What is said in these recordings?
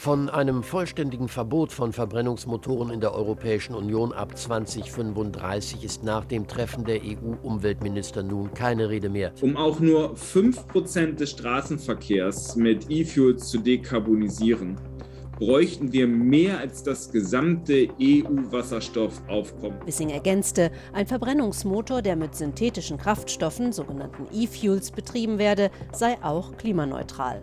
Von einem vollständigen Verbot von Verbrennungsmotoren in der Europäischen Union ab 2035 ist nach dem Treffen der EU-Umweltminister nun keine Rede mehr. Um auch nur 5% des Straßenverkehrs mit E-Fuels zu dekarbonisieren, bräuchten wir mehr als das gesamte EU-Wasserstoffaufkommen. Wissing ergänzte, ein Verbrennungsmotor, der mit synthetischen Kraftstoffen, sogenannten E-Fuels, betrieben werde, sei auch klimaneutral.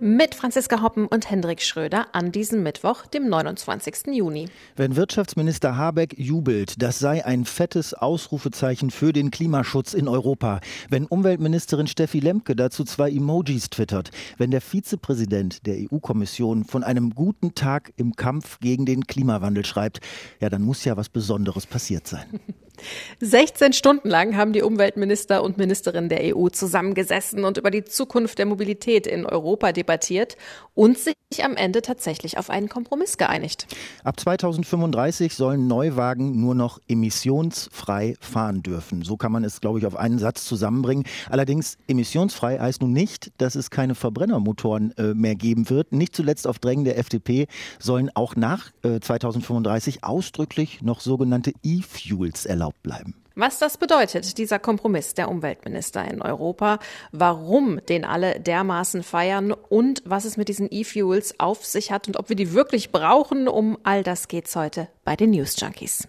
mit Franziska Hoppen und Hendrik Schröder an diesem Mittwoch, dem 29. Juni. Wenn Wirtschaftsminister Habeck jubelt, das sei ein fettes Ausrufezeichen für den Klimaschutz in Europa. Wenn Umweltministerin Steffi Lemke dazu zwei Emojis twittert. Wenn der Vizepräsident der EU-Kommission von einem guten Tag im Kampf gegen den Klimawandel schreibt, ja, dann muss ja was Besonderes passiert sein. 16 Stunden lang haben die Umweltminister und Ministerinnen der EU zusammengesessen und über die Zukunft der Mobilität in Europa debattiert und sich am Ende tatsächlich auf einen Kompromiss geeinigt. Ab 2035 sollen Neuwagen nur noch emissionsfrei fahren dürfen. So kann man es, glaube ich, auf einen Satz zusammenbringen. Allerdings emissionsfrei heißt nun nicht, dass es keine Verbrennermotoren äh, mehr geben wird. Nicht zuletzt auf Drängen der FDP sollen auch nach äh, 2035 ausdrücklich noch sogenannte E-Fuels erlaubt erlaubt bleiben. Was das bedeutet, dieser Kompromiss der Umweltminister in Europa, warum den alle dermaßen feiern und was es mit diesen E-Fuels auf sich hat und ob wir die wirklich brauchen, um all das geht's heute bei den News Junkies.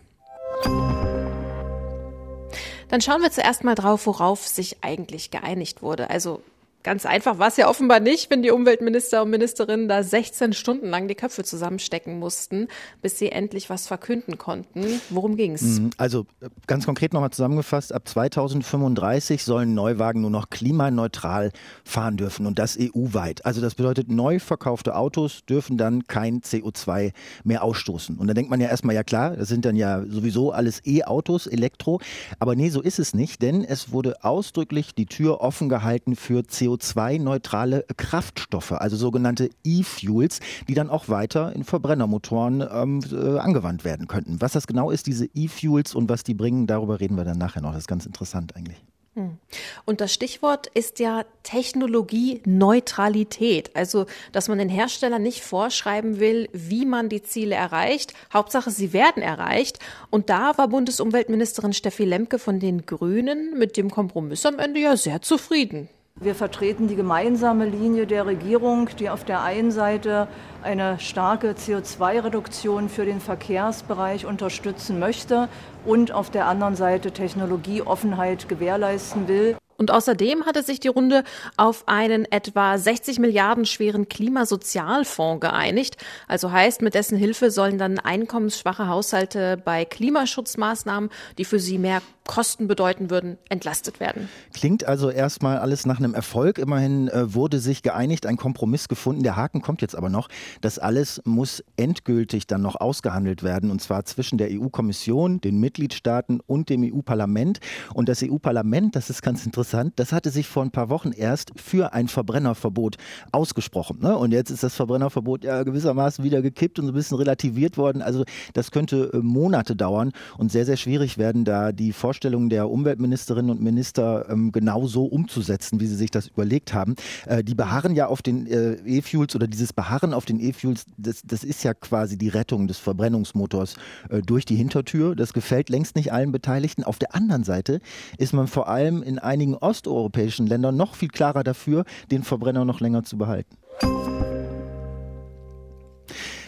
Dann schauen wir zuerst mal drauf, worauf sich eigentlich geeinigt wurde. Also Ganz einfach war es ja offenbar nicht, wenn die Umweltminister und Ministerinnen da 16 Stunden lang die Köpfe zusammenstecken mussten, bis sie endlich was verkünden konnten. Worum ging's? Mhm, also ganz konkret nochmal zusammengefasst, ab 2035 sollen Neuwagen nur noch klimaneutral fahren dürfen und das EU-weit. Also das bedeutet, neu verkaufte Autos dürfen dann kein CO2 mehr ausstoßen. Und da denkt man ja erstmal, ja klar, das sind dann ja sowieso alles E-Autos, Elektro. Aber nee, so ist es nicht, denn es wurde ausdrücklich die Tür offen gehalten für CO2. CO2-neutrale Kraftstoffe, also sogenannte E-Fuels, die dann auch weiter in Verbrennermotoren ähm, äh, angewandt werden könnten. Was das genau ist, diese E-Fuels und was die bringen, darüber reden wir dann nachher noch. Das ist ganz interessant eigentlich. Hm. Und das Stichwort ist ja Technologieneutralität. Also, dass man den Herstellern nicht vorschreiben will, wie man die Ziele erreicht. Hauptsache, sie werden erreicht. Und da war Bundesumweltministerin Steffi Lemke von den Grünen mit dem Kompromiss am Ende ja sehr zufrieden. Wir vertreten die gemeinsame Linie der Regierung, die auf der einen Seite eine starke CO2-Reduktion für den Verkehrsbereich unterstützen möchte und auf der anderen Seite Technologieoffenheit gewährleisten will. Und außerdem hatte sich die Runde auf einen etwa 60 Milliarden schweren Klimasozialfonds geeinigt. Also heißt, mit dessen Hilfe sollen dann einkommensschwache Haushalte bei Klimaschutzmaßnahmen, die für sie mehr Kosten bedeuten würden, entlastet werden. Klingt also erstmal alles nach einem Erfolg. Immerhin äh, wurde sich geeinigt, ein Kompromiss gefunden. Der Haken kommt jetzt aber noch. Das alles muss endgültig dann noch ausgehandelt werden und zwar zwischen der EU-Kommission, den Mitgliedstaaten und dem EU-Parlament. Und das EU-Parlament, das ist ganz interessant, das hatte sich vor ein paar Wochen erst für ein Verbrennerverbot ausgesprochen. Ne? Und jetzt ist das Verbrennerverbot ja gewissermaßen wieder gekippt und so ein bisschen relativiert worden. Also das könnte äh, Monate dauern und sehr, sehr schwierig werden, da die Vorstellungen Vorstellungen der Umweltministerinnen und Minister ähm, genau so umzusetzen, wie sie sich das überlegt haben. Äh, die beharren ja auf den äh, E-Fuels oder dieses Beharren auf den E-Fuels, das, das ist ja quasi die Rettung des Verbrennungsmotors äh, durch die Hintertür. Das gefällt längst nicht allen Beteiligten. Auf der anderen Seite ist man vor allem in einigen osteuropäischen Ländern noch viel klarer dafür, den Verbrenner noch länger zu behalten.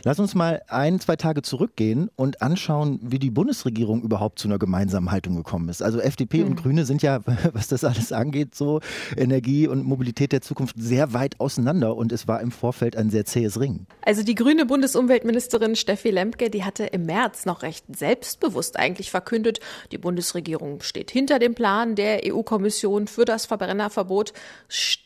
Lass uns mal ein, zwei Tage zurückgehen und anschauen, wie die Bundesregierung überhaupt zu einer gemeinsamen Haltung gekommen ist. Also FDP mhm. und Grüne sind ja, was das alles angeht, so Energie und Mobilität der Zukunft sehr weit auseinander und es war im Vorfeld ein sehr zähes Ringen. Also die grüne Bundesumweltministerin Steffi Lemke, die hatte im März noch recht selbstbewusst eigentlich verkündet, die Bundesregierung steht hinter dem Plan der EU-Kommission für das Verbrennerverbot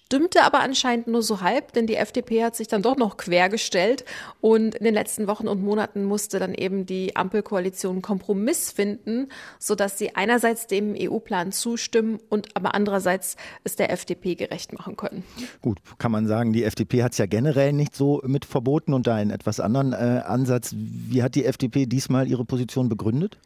stimmte aber anscheinend nur so halb, denn die FDP hat sich dann doch noch quergestellt und in den letzten Wochen und Monaten musste dann eben die Ampelkoalition einen Kompromiss finden, sodass sie einerseits dem EU-Plan zustimmen und aber andererseits es der FDP gerecht machen können. Gut, kann man sagen, die FDP hat es ja generell nicht so mit verboten und da einen etwas anderen äh, Ansatz. Wie hat die FDP diesmal ihre Position begründet?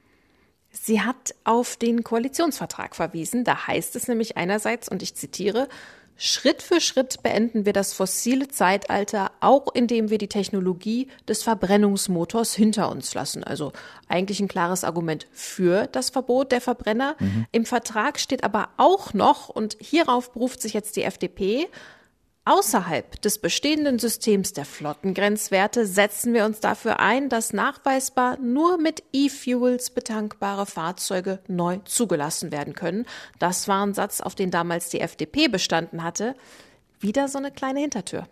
Sie hat auf den Koalitionsvertrag verwiesen. Da heißt es nämlich einerseits, und ich zitiere, Schritt für Schritt beenden wir das fossile Zeitalter, auch indem wir die Technologie des Verbrennungsmotors hinter uns lassen. Also eigentlich ein klares Argument für das Verbot der Verbrenner. Mhm. Im Vertrag steht aber auch noch, und hierauf beruft sich jetzt die FDP, Außerhalb des bestehenden Systems der Flottengrenzwerte setzen wir uns dafür ein, dass nachweisbar nur mit E-Fuels betankbare Fahrzeuge neu zugelassen werden können. Das war ein Satz, auf den damals die FDP bestanden hatte. Wieder so eine kleine Hintertür.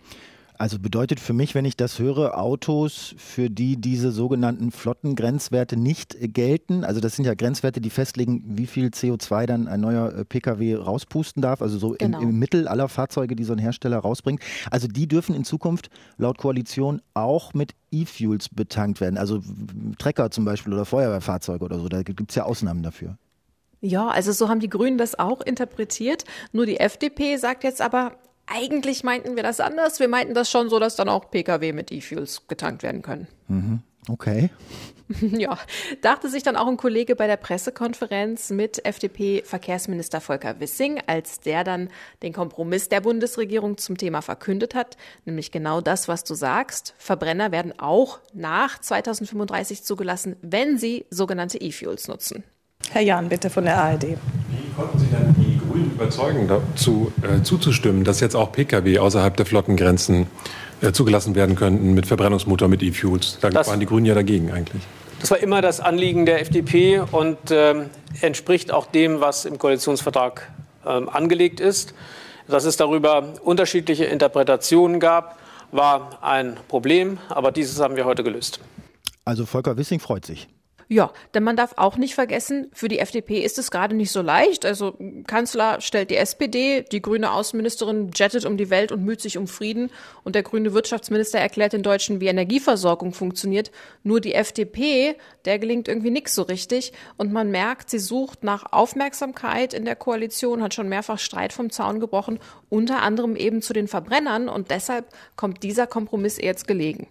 Also bedeutet für mich, wenn ich das höre, Autos, für die diese sogenannten Flottengrenzwerte nicht gelten. Also das sind ja Grenzwerte, die festlegen, wie viel CO2 dann ein neuer äh, Pkw rauspusten darf. Also so genau. im, im, Mittel aller Fahrzeuge, die so ein Hersteller rausbringt. Also die dürfen in Zukunft laut Koalition auch mit E-Fuels betankt werden. Also Trecker zum Beispiel oder Feuerwehrfahrzeuge oder so. Da gibt es ja Ausnahmen dafür. Ja, also so haben die Grünen das auch interpretiert. Nur die FDP sagt jetzt aber, eigentlich meinten wir das anders. Wir meinten das schon so, dass dann auch Pkw mit E-Fuels getankt werden können. Mhm. Okay. Ja, dachte sich dann auch ein Kollege bei der Pressekonferenz mit FDP-Verkehrsminister Volker Wissing, als der dann den Kompromiss der Bundesregierung zum Thema verkündet hat, nämlich genau das, was du sagst. Verbrenner werden auch nach 2035 zugelassen, wenn sie sogenannte E-Fuels nutzen. Herr Jahn, bitte von der ARD. Wie konnten Sie denn die Grünen überzeugen, dazu äh, zuzustimmen, dass jetzt auch Pkw außerhalb der Flottengrenzen äh, zugelassen werden könnten mit Verbrennungsmotor, mit E-Fuels? Da das, waren die Grünen ja dagegen eigentlich. Das war immer das Anliegen der FDP und äh, entspricht auch dem, was im Koalitionsvertrag ähm, angelegt ist. Dass es darüber unterschiedliche Interpretationen gab, war ein Problem, aber dieses haben wir heute gelöst. Also Volker Wissing freut sich. Ja, denn man darf auch nicht vergessen, für die FDP ist es gerade nicht so leicht. Also Kanzler stellt die SPD, die grüne Außenministerin jettet um die Welt und müht sich um Frieden und der grüne Wirtschaftsminister erklärt den Deutschen, wie Energieversorgung funktioniert. Nur die FDP, der gelingt irgendwie nichts so richtig und man merkt, sie sucht nach Aufmerksamkeit in der Koalition, hat schon mehrfach Streit vom Zaun gebrochen, unter anderem eben zu den Verbrennern und deshalb kommt dieser Kompromiss jetzt gelegen.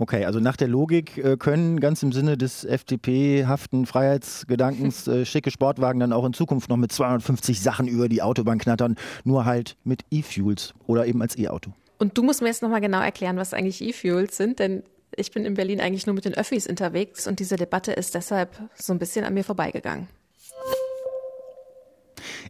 Okay, also nach der Logik äh, können ganz im Sinne des FDP-haften Freiheitsgedankens äh, schicke Sportwagen dann auch in Zukunft noch mit 250 Sachen über die Autobahn knattern, nur halt mit E-Fuels oder eben als E-Auto. Und du musst mir jetzt nochmal genau erklären, was eigentlich E-Fuels sind, denn ich bin in Berlin eigentlich nur mit den Öffis unterwegs und diese Debatte ist deshalb so ein bisschen an mir vorbeigegangen.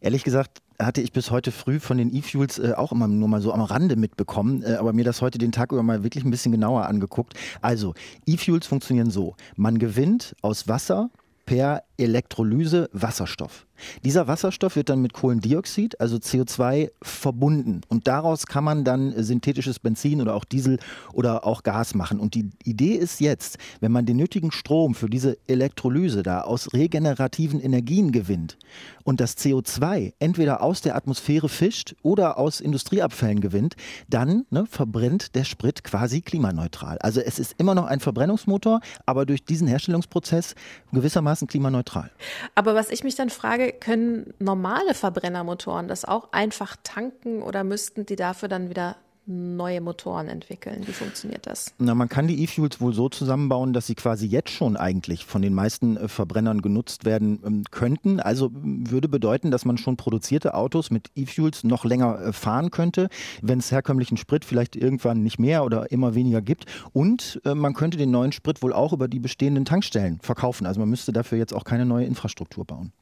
Ehrlich gesagt hatte ich bis heute früh von den E-Fuels äh, auch immer nur mal so am Rande mitbekommen, äh, aber mir das heute den Tag über mal wirklich ein bisschen genauer angeguckt. Also, E-Fuels funktionieren so. Man gewinnt aus Wasser per Elektrolyse Wasserstoff. Dieser Wasserstoff wird dann mit Kohlendioxid, also CO2, verbunden. Und daraus kann man dann synthetisches Benzin oder auch Diesel oder auch Gas machen. Und die Idee ist jetzt, wenn man den nötigen Strom für diese Elektrolyse da aus regenerativen Energien gewinnt und das CO2 entweder aus der Atmosphäre fischt oder aus Industrieabfällen gewinnt, dann ne, verbrennt der Sprit quasi klimaneutral. Also es ist immer noch ein Verbrennungsmotor, aber durch diesen Herstellungsprozess gewissermaßen klimaneutral. Aber was ich mich dann frage, können normale Verbrennermotoren das auch einfach tanken oder müssten die dafür dann wieder neue Motoren entwickeln? Wie funktioniert das? Na, man kann die E-Fuels wohl so zusammenbauen, dass sie quasi jetzt schon eigentlich von den meisten äh, Verbrennern genutzt werden ähm, könnten. Also würde bedeuten, dass man schon produzierte Autos mit E-Fuels noch länger äh, fahren könnte, wenn es herkömmlichen Sprit vielleicht irgendwann nicht mehr oder immer weniger gibt. Und äh, man könnte den neuen Sprit wohl auch über die bestehenden Tankstellen verkaufen. Also man müsste dafür jetzt auch keine neue Infrastruktur bauen.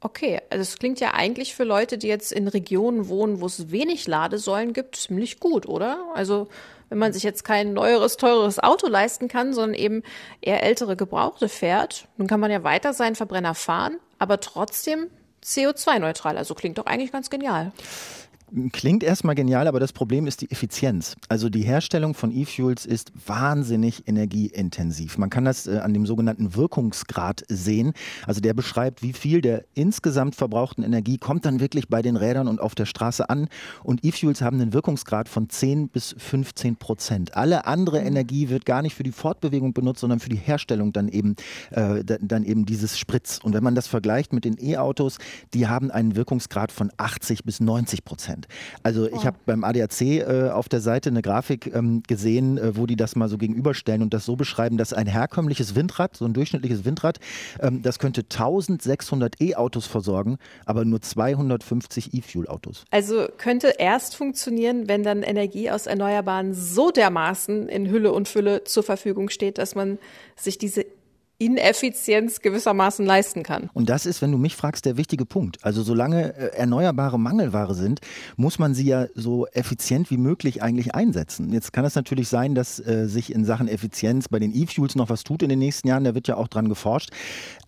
Okay, also es klingt ja eigentlich für Leute, die jetzt in Regionen wohnen, wo es wenig Ladesäulen gibt, ziemlich gut, oder? Also wenn man sich jetzt kein neueres, teures Auto leisten kann, sondern eben eher ältere Gebrauchte fährt, dann kann man ja weiter seinen Verbrenner fahren, aber trotzdem CO2-neutral. Also klingt doch eigentlich ganz genial. Klingt erstmal genial, aber das Problem ist die Effizienz. Also die Herstellung von E-Fuels ist wahnsinnig energieintensiv. Man kann das äh, an dem sogenannten Wirkungsgrad sehen. Also der beschreibt, wie viel der insgesamt verbrauchten Energie kommt dann wirklich bei den Rädern und auf der Straße an. Und E-Fuels haben einen Wirkungsgrad von 10 bis 15 Prozent. Alle andere Energie wird gar nicht für die Fortbewegung benutzt, sondern für die Herstellung dann eben, äh, dann eben dieses Spritz. Und wenn man das vergleicht mit den E-Autos, die haben einen Wirkungsgrad von 80 bis 90 Prozent. Prozent. Also ich habe beim ADAC äh, auf der Seite eine Grafik ähm, gesehen, äh, wo die das mal so gegenüberstellen und das so beschreiben, dass ein herkömmliches Windrad, so ein durchschnittliches Windrad, ähm, das könnte 1600 E-Autos versorgen, aber nur 250 E-Fuel-Autos. Also könnte erst funktionieren, wenn dann Energie aus Erneuerbaren so dermaßen in Hülle und Fülle zur Verfügung steht, dass man sich diese Ineffizienz gewissermaßen leisten kann. Und das ist, wenn du mich fragst, der wichtige Punkt. Also solange äh, erneuerbare Mangelware sind, muss man sie ja so effizient wie möglich eigentlich einsetzen. Jetzt kann es natürlich sein, dass äh, sich in Sachen Effizienz bei den E-Fuels noch was tut in den nächsten Jahren. Da wird ja auch dran geforscht.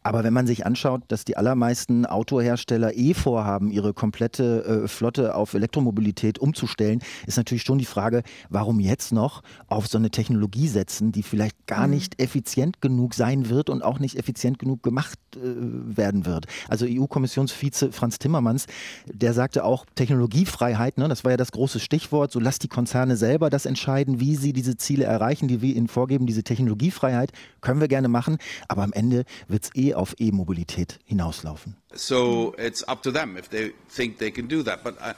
Aber wenn man sich anschaut, dass die allermeisten Autohersteller eh vorhaben, ihre komplette äh, Flotte auf Elektromobilität umzustellen, ist natürlich schon die Frage, warum jetzt noch auf so eine Technologie setzen, die vielleicht gar mhm. nicht effizient genug sein wird und auch nicht effizient genug gemacht äh, werden wird. Also EU-Kommissionsvize Franz Timmermans, der sagte auch Technologiefreiheit, ne, das war ja das große Stichwort, so lasst die Konzerne selber das entscheiden, wie sie diese Ziele erreichen, die wir ihnen vorgeben. Diese Technologiefreiheit können wir gerne machen, aber am Ende wird es eh auf E-Mobilität hinauslaufen. So it's up to them if they think they can do that. But uh,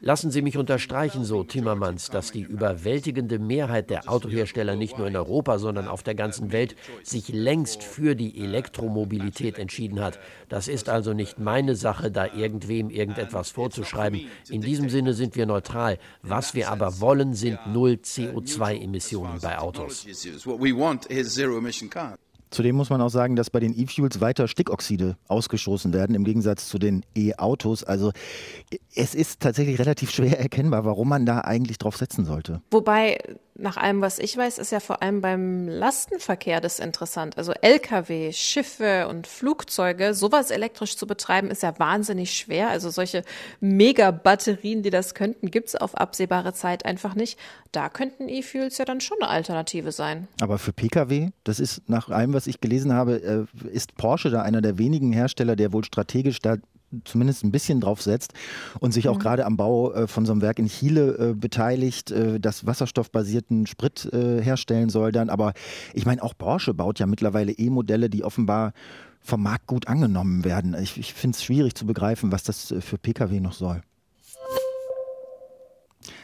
Lassen Sie mich unterstreichen, so Timmermans, dass die überwältigende Mehrheit der Autohersteller nicht nur in Europa, sondern auf der ganzen Welt sich längst für die Elektromobilität entschieden hat. Das ist also nicht meine Sache, da irgendwem irgendetwas vorzuschreiben. In diesem Sinne sind wir neutral. Was wir aber wollen, sind null CO2-Emissionen bei Autos. Zudem muss man auch sagen, dass bei den E-Fuels weiter Stickoxide ausgestoßen werden, im Gegensatz zu den E-Autos. Also es ist tatsächlich relativ schwer erkennbar, warum man da eigentlich drauf setzen sollte. Wobei nach allem, was ich weiß, ist ja vor allem beim Lastenverkehr das interessant. Also Lkw, Schiffe und Flugzeuge, sowas elektrisch zu betreiben, ist ja wahnsinnig schwer. Also solche Mega-Batterien, die das könnten, gibt es auf absehbare Zeit einfach nicht. Da könnten E-Fuels ja dann schon eine Alternative sein. Aber für Pkw, das ist nach allem, was ich gelesen habe, äh, ist Porsche da einer der wenigen Hersteller, der wohl strategisch da zumindest ein bisschen drauf setzt und sich auch mhm. gerade am Bau äh, von so einem Werk in Chile äh, beteiligt, äh, das wasserstoffbasierten Sprit äh, herstellen soll dann. Aber ich meine, auch Porsche baut ja mittlerweile E-Modelle, die offenbar vom Markt gut angenommen werden. Ich, ich finde es schwierig zu begreifen, was das äh, für Pkw noch soll.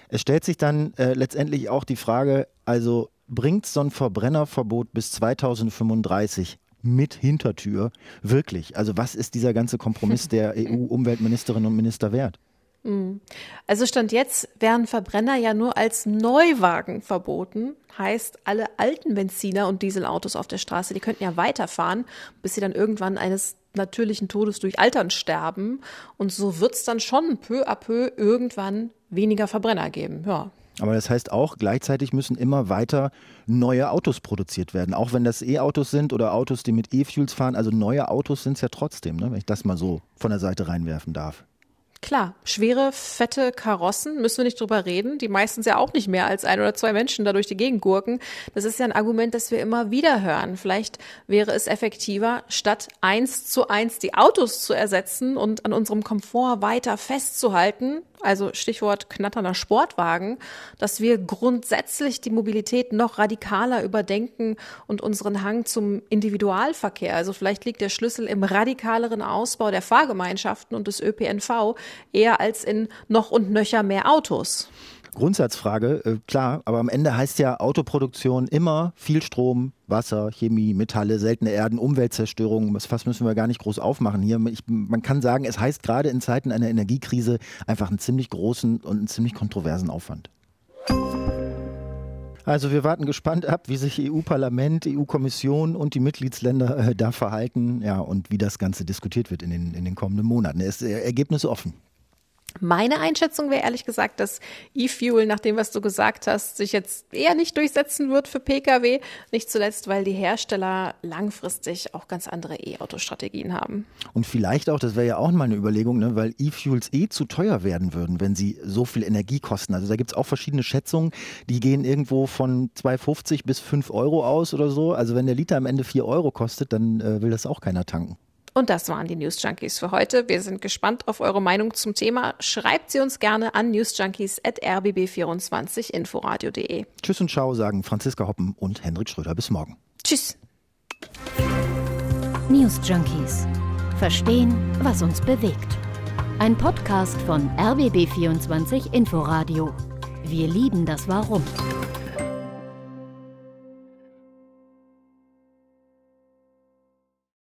Es stellt sich dann äh, letztendlich auch die Frage, also bringt so ein Verbrennerverbot bis 2035 mit Hintertür. Wirklich. Also was ist dieser ganze Kompromiss der EU-Umweltministerinnen und Minister wert? Hm. Also Stand jetzt wären Verbrenner ja nur als Neuwagen verboten. Heißt, alle alten Benziner und Dieselautos auf der Straße, die könnten ja weiterfahren, bis sie dann irgendwann eines natürlichen Todes durch Altern sterben. Und so wird es dann schon peu à peu irgendwann weniger Verbrenner geben. Ja. Aber das heißt auch, gleichzeitig müssen immer weiter neue Autos produziert werden. Auch wenn das E-Autos sind oder Autos, die mit E-Fuels fahren. Also neue Autos sind es ja trotzdem, ne? wenn ich das mal so von der Seite reinwerfen darf. Klar, schwere, fette Karossen, müssen wir nicht drüber reden, die meistens ja auch nicht mehr als ein oder zwei Menschen da durch die Gegend gurken. Das ist ja ein Argument, das wir immer wieder hören. Vielleicht wäre es effektiver, statt eins zu eins die Autos zu ersetzen und an unserem Komfort weiter festzuhalten, also Stichwort knatternder Sportwagen, dass wir grundsätzlich die Mobilität noch radikaler überdenken und unseren Hang zum Individualverkehr. Also vielleicht liegt der Schlüssel im radikaleren Ausbau der Fahrgemeinschaften und des ÖPNV eher als in noch und nöcher mehr Autos. Grundsatzfrage, äh, klar, aber am Ende heißt ja Autoproduktion immer viel Strom, Wasser, Chemie, Metalle, seltene Erden, Umweltzerstörung. Das Fass müssen wir gar nicht groß aufmachen hier. Ich, man kann sagen, es heißt gerade in Zeiten einer Energiekrise einfach einen ziemlich großen und einen ziemlich kontroversen Aufwand. Also wir warten gespannt ab, wie sich EU-Parlament, EU-Kommission und die Mitgliedsländer äh, da verhalten, ja, und wie das Ganze diskutiert wird in den, in den kommenden Monaten. Es ist äh, Ergebnis offen. Meine Einschätzung wäre ehrlich gesagt, dass E-Fuel, nach dem, was du gesagt hast, sich jetzt eher nicht durchsetzen wird für Pkw. Nicht zuletzt, weil die Hersteller langfristig auch ganz andere E-Auto-Strategien haben. Und vielleicht auch, das wäre ja auch mal eine Überlegung, ne, weil E-Fuels eh zu teuer werden würden, wenn sie so viel Energie kosten. Also da gibt es auch verschiedene Schätzungen, die gehen irgendwo von 2,50 bis 5 Euro aus oder so. Also wenn der Liter am Ende 4 Euro kostet, dann äh, will das auch keiner tanken. Und das waren die News Junkies für heute. Wir sind gespannt auf eure Meinung zum Thema. Schreibt sie uns gerne an newsjunkies.rbb24inforadio.de. Tschüss und ciao sagen Franziska Hoppen und Hendrik Schröder. Bis morgen. Tschüss. News Junkies. Verstehen, was uns bewegt. Ein Podcast von RBB24 Inforadio. Wir lieben das Warum.